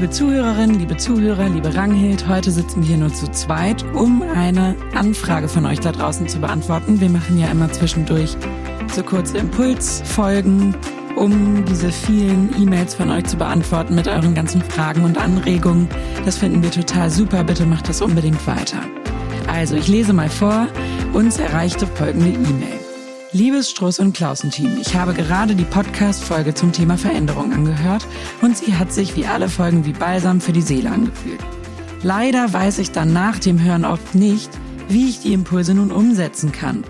Liebe Zuhörerinnen, liebe Zuhörer, liebe Ranghild, heute sitzen wir hier nur zu zweit, um eine Anfrage von euch da draußen zu beantworten. Wir machen ja immer zwischendurch so kurze Impulsfolgen, um diese vielen E-Mails von euch zu beantworten mit euren ganzen Fragen und Anregungen. Das finden wir total super. Bitte macht das unbedingt weiter. Also, ich lese mal vor. Uns erreichte folgende E-Mail. Liebes Struss und Klausen-Team, ich habe gerade die Podcast-Folge zum Thema Veränderung angehört und sie hat sich wie alle Folgen wie Balsam für die Seele angefühlt. Leider weiß ich dann nach dem Hören oft nicht, wie ich die Impulse nun umsetzen kann.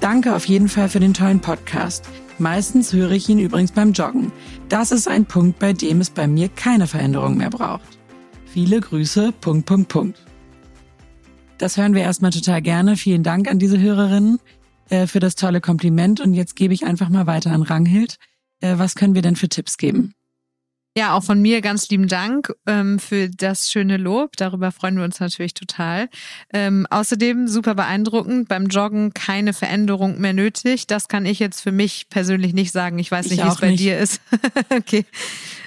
Danke auf jeden Fall für den tollen Podcast. Meistens höre ich ihn übrigens beim Joggen. Das ist ein Punkt, bei dem es bei mir keine Veränderung mehr braucht. Viele Grüße, Punkt, Punkt, Punkt. Das hören wir erstmal total gerne. Vielen Dank an diese Hörerinnen. Äh, für das tolle Kompliment. Und jetzt gebe ich einfach mal weiter an Ranghild. Äh, was können wir denn für Tipps geben? Ja, auch von mir ganz lieben Dank ähm, für das schöne Lob. Darüber freuen wir uns natürlich total. Ähm, außerdem super beeindruckend, beim Joggen keine Veränderung mehr nötig. Das kann ich jetzt für mich persönlich nicht sagen. Ich weiß nicht, wie es bei nicht. dir ist. okay.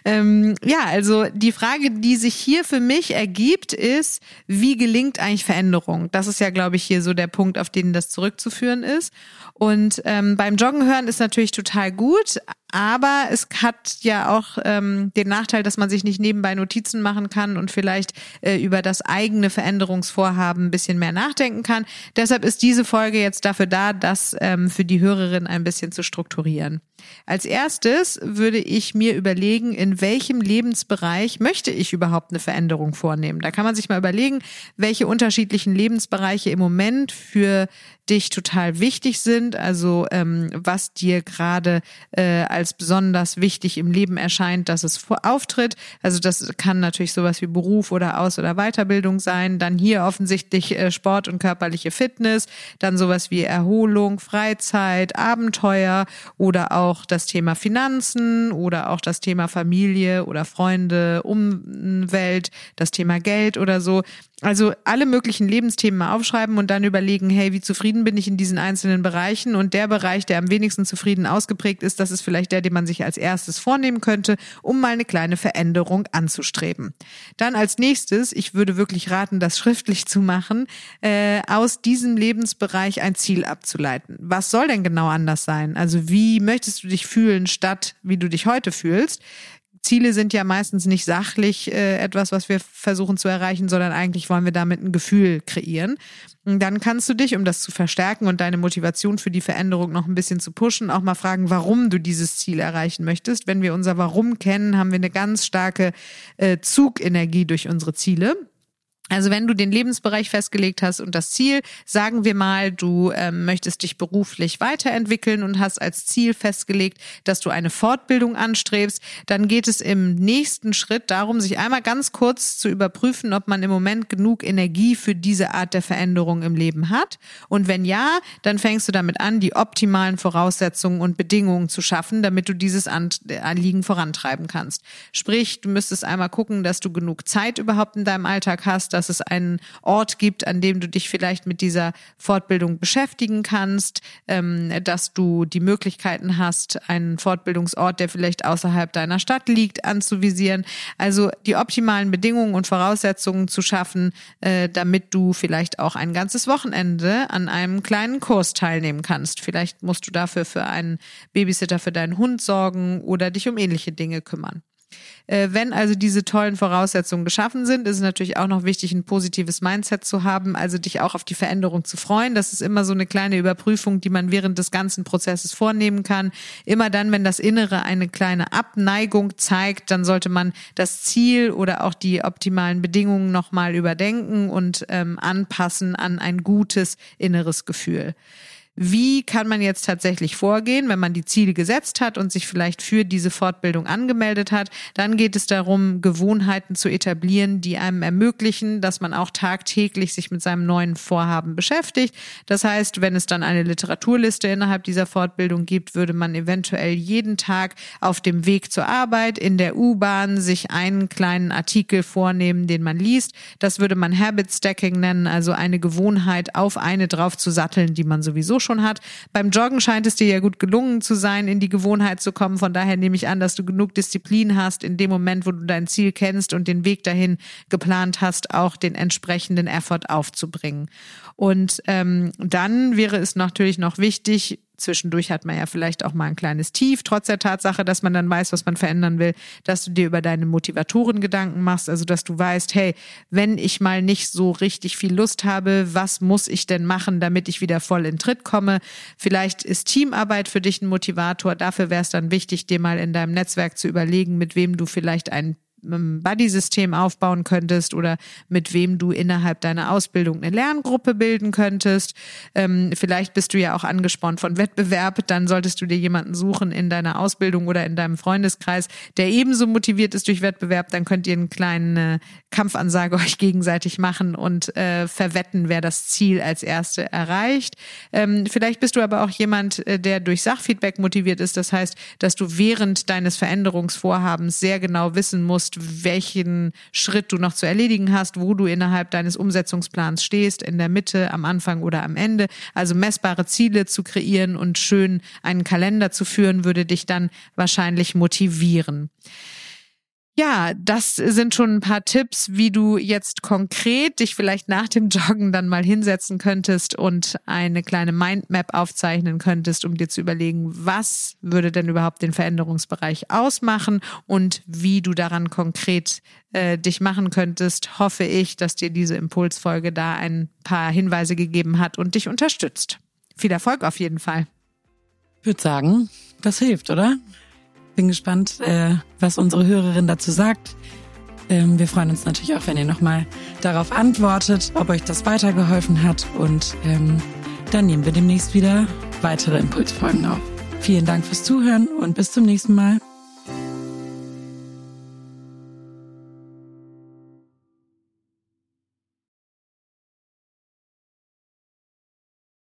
Ähm, ja, also die Frage, die sich hier für mich ergibt, ist, wie gelingt eigentlich Veränderung? Das ist ja, glaube ich, hier so der Punkt, auf den das zurückzuführen ist. Und ähm, beim Joggen hören ist natürlich total gut, aber es hat ja auch ähm, den Nachteil, dass man sich nicht nebenbei Notizen machen kann und vielleicht äh, über das eigene Veränderungsvorhaben ein bisschen mehr nachdenken kann. Deshalb ist diese Folge jetzt dafür da, das ähm, für die Hörerin ein bisschen zu strukturieren. Als erstes würde ich mir überlegen, in welchem Lebensbereich möchte ich überhaupt eine Veränderung vornehmen. Da kann man sich mal überlegen, welche unterschiedlichen Lebensbereiche im Moment für dich total wichtig sind, also ähm, was dir gerade äh, als besonders wichtig im Leben erscheint, dass es auftritt. Also das kann natürlich sowas wie Beruf oder Aus- oder Weiterbildung sein. Dann hier offensichtlich äh, Sport und körperliche Fitness, dann sowas wie Erholung, Freizeit, Abenteuer oder auch das Thema Finanzen oder auch das Thema Familie oder Freunde, Umwelt, das Thema Geld oder so. Also alle möglichen Lebensthemen mal aufschreiben und dann überlegen, hey, wie zufrieden bin ich in diesen einzelnen Bereichen? Und der Bereich, der am wenigsten zufrieden ausgeprägt ist, das ist vielleicht der, den man sich als erstes vornehmen könnte, um mal eine kleine Veränderung anzustreben. Dann als nächstes, ich würde wirklich raten, das schriftlich zu machen, äh, aus diesem Lebensbereich ein Ziel abzuleiten. Was soll denn genau anders sein? Also wie möchtest du dich fühlen, statt wie du dich heute fühlst? Ziele sind ja meistens nicht sachlich äh, etwas, was wir versuchen zu erreichen, sondern eigentlich wollen wir damit ein Gefühl kreieren. Und dann kannst du dich, um das zu verstärken und deine Motivation für die Veränderung noch ein bisschen zu pushen, auch mal fragen, warum du dieses Ziel erreichen möchtest. Wenn wir unser Warum kennen, haben wir eine ganz starke äh, Zugenergie durch unsere Ziele. Also wenn du den Lebensbereich festgelegt hast und das Ziel, sagen wir mal, du ähm, möchtest dich beruflich weiterentwickeln und hast als Ziel festgelegt, dass du eine Fortbildung anstrebst, dann geht es im nächsten Schritt darum, sich einmal ganz kurz zu überprüfen, ob man im Moment genug Energie für diese Art der Veränderung im Leben hat. Und wenn ja, dann fängst du damit an, die optimalen Voraussetzungen und Bedingungen zu schaffen, damit du dieses Anliegen vorantreiben kannst. Sprich, du müsstest einmal gucken, dass du genug Zeit überhaupt in deinem Alltag hast, dass es einen Ort gibt, an dem du dich vielleicht mit dieser Fortbildung beschäftigen kannst, ähm, dass du die Möglichkeiten hast, einen Fortbildungsort, der vielleicht außerhalb deiner Stadt liegt, anzuvisieren. Also die optimalen Bedingungen und Voraussetzungen zu schaffen, äh, damit du vielleicht auch ein ganzes Wochenende an einem kleinen Kurs teilnehmen kannst. Vielleicht musst du dafür für einen Babysitter für deinen Hund sorgen oder dich um ähnliche Dinge kümmern. Äh, wenn also diese tollen Voraussetzungen geschaffen sind, ist es natürlich auch noch wichtig, ein positives Mindset zu haben, also dich auch auf die Veränderung zu freuen. Das ist immer so eine kleine Überprüfung, die man während des ganzen Prozesses vornehmen kann. Immer dann, wenn das Innere eine kleine Abneigung zeigt, dann sollte man das Ziel oder auch die optimalen Bedingungen nochmal überdenken und ähm, anpassen an ein gutes inneres Gefühl. Wie kann man jetzt tatsächlich vorgehen, wenn man die Ziele gesetzt hat und sich vielleicht für diese Fortbildung angemeldet hat? Dann geht es darum, Gewohnheiten zu etablieren, die einem ermöglichen, dass man auch tagtäglich sich mit seinem neuen Vorhaben beschäftigt. Das heißt, wenn es dann eine Literaturliste innerhalb dieser Fortbildung gibt, würde man eventuell jeden Tag auf dem Weg zur Arbeit in der U-Bahn sich einen kleinen Artikel vornehmen, den man liest. Das würde man Habit Stacking nennen, also eine Gewohnheit auf eine drauf zu satteln, die man sowieso schon hat. Beim Joggen scheint es dir ja gut gelungen zu sein, in die Gewohnheit zu kommen. Von daher nehme ich an, dass du genug Disziplin hast, in dem Moment, wo du dein Ziel kennst und den Weg dahin geplant hast, auch den entsprechenden Effort aufzubringen. Und ähm, dann wäre es natürlich noch wichtig, zwischendurch hat man ja vielleicht auch mal ein kleines Tief, trotz der Tatsache, dass man dann weiß, was man verändern will, dass du dir über deine Motivatoren Gedanken machst, also dass du weißt, hey, wenn ich mal nicht so richtig viel Lust habe, was muss ich denn machen, damit ich wieder voll in Tritt komme? Vielleicht ist Teamarbeit für dich ein Motivator. Dafür wäre es dann wichtig, dir mal in deinem Netzwerk zu überlegen, mit wem du vielleicht einen Buddy-System aufbauen könntest oder mit wem du innerhalb deiner Ausbildung eine Lerngruppe bilden könntest. Ähm, vielleicht bist du ja auch angespornt von Wettbewerb, dann solltest du dir jemanden suchen in deiner Ausbildung oder in deinem Freundeskreis, der ebenso motiviert ist durch Wettbewerb. Dann könnt ihr einen kleinen äh, Kampfansage euch gegenseitig machen und äh, verwetten, wer das Ziel als Erste erreicht. Ähm, vielleicht bist du aber auch jemand, äh, der durch Sachfeedback motiviert ist. Das heißt, dass du während deines Veränderungsvorhabens sehr genau wissen musst, weißt, welchen Schritt du noch zu erledigen hast, wo du innerhalb deines Umsetzungsplans stehst, in der Mitte, am Anfang oder am Ende. Also messbare Ziele zu kreieren und schön einen Kalender zu führen, würde dich dann wahrscheinlich motivieren. Ja, das sind schon ein paar Tipps, wie du jetzt konkret dich vielleicht nach dem Joggen dann mal hinsetzen könntest und eine kleine Mindmap aufzeichnen könntest, um dir zu überlegen, was würde denn überhaupt den Veränderungsbereich ausmachen und wie du daran konkret äh, dich machen könntest. Hoffe ich, dass dir diese Impulsfolge da ein paar Hinweise gegeben hat und dich unterstützt. Viel Erfolg auf jeden Fall. Ich würde sagen, das hilft, oder? Bin gespannt, äh, was unsere Hörerin dazu sagt. Ähm, wir freuen uns natürlich auch, wenn ihr nochmal darauf antwortet, ob euch das weitergeholfen hat. Und ähm, dann nehmen wir demnächst wieder weitere Impulsfolgen auf. Vielen Dank fürs Zuhören und bis zum nächsten Mal.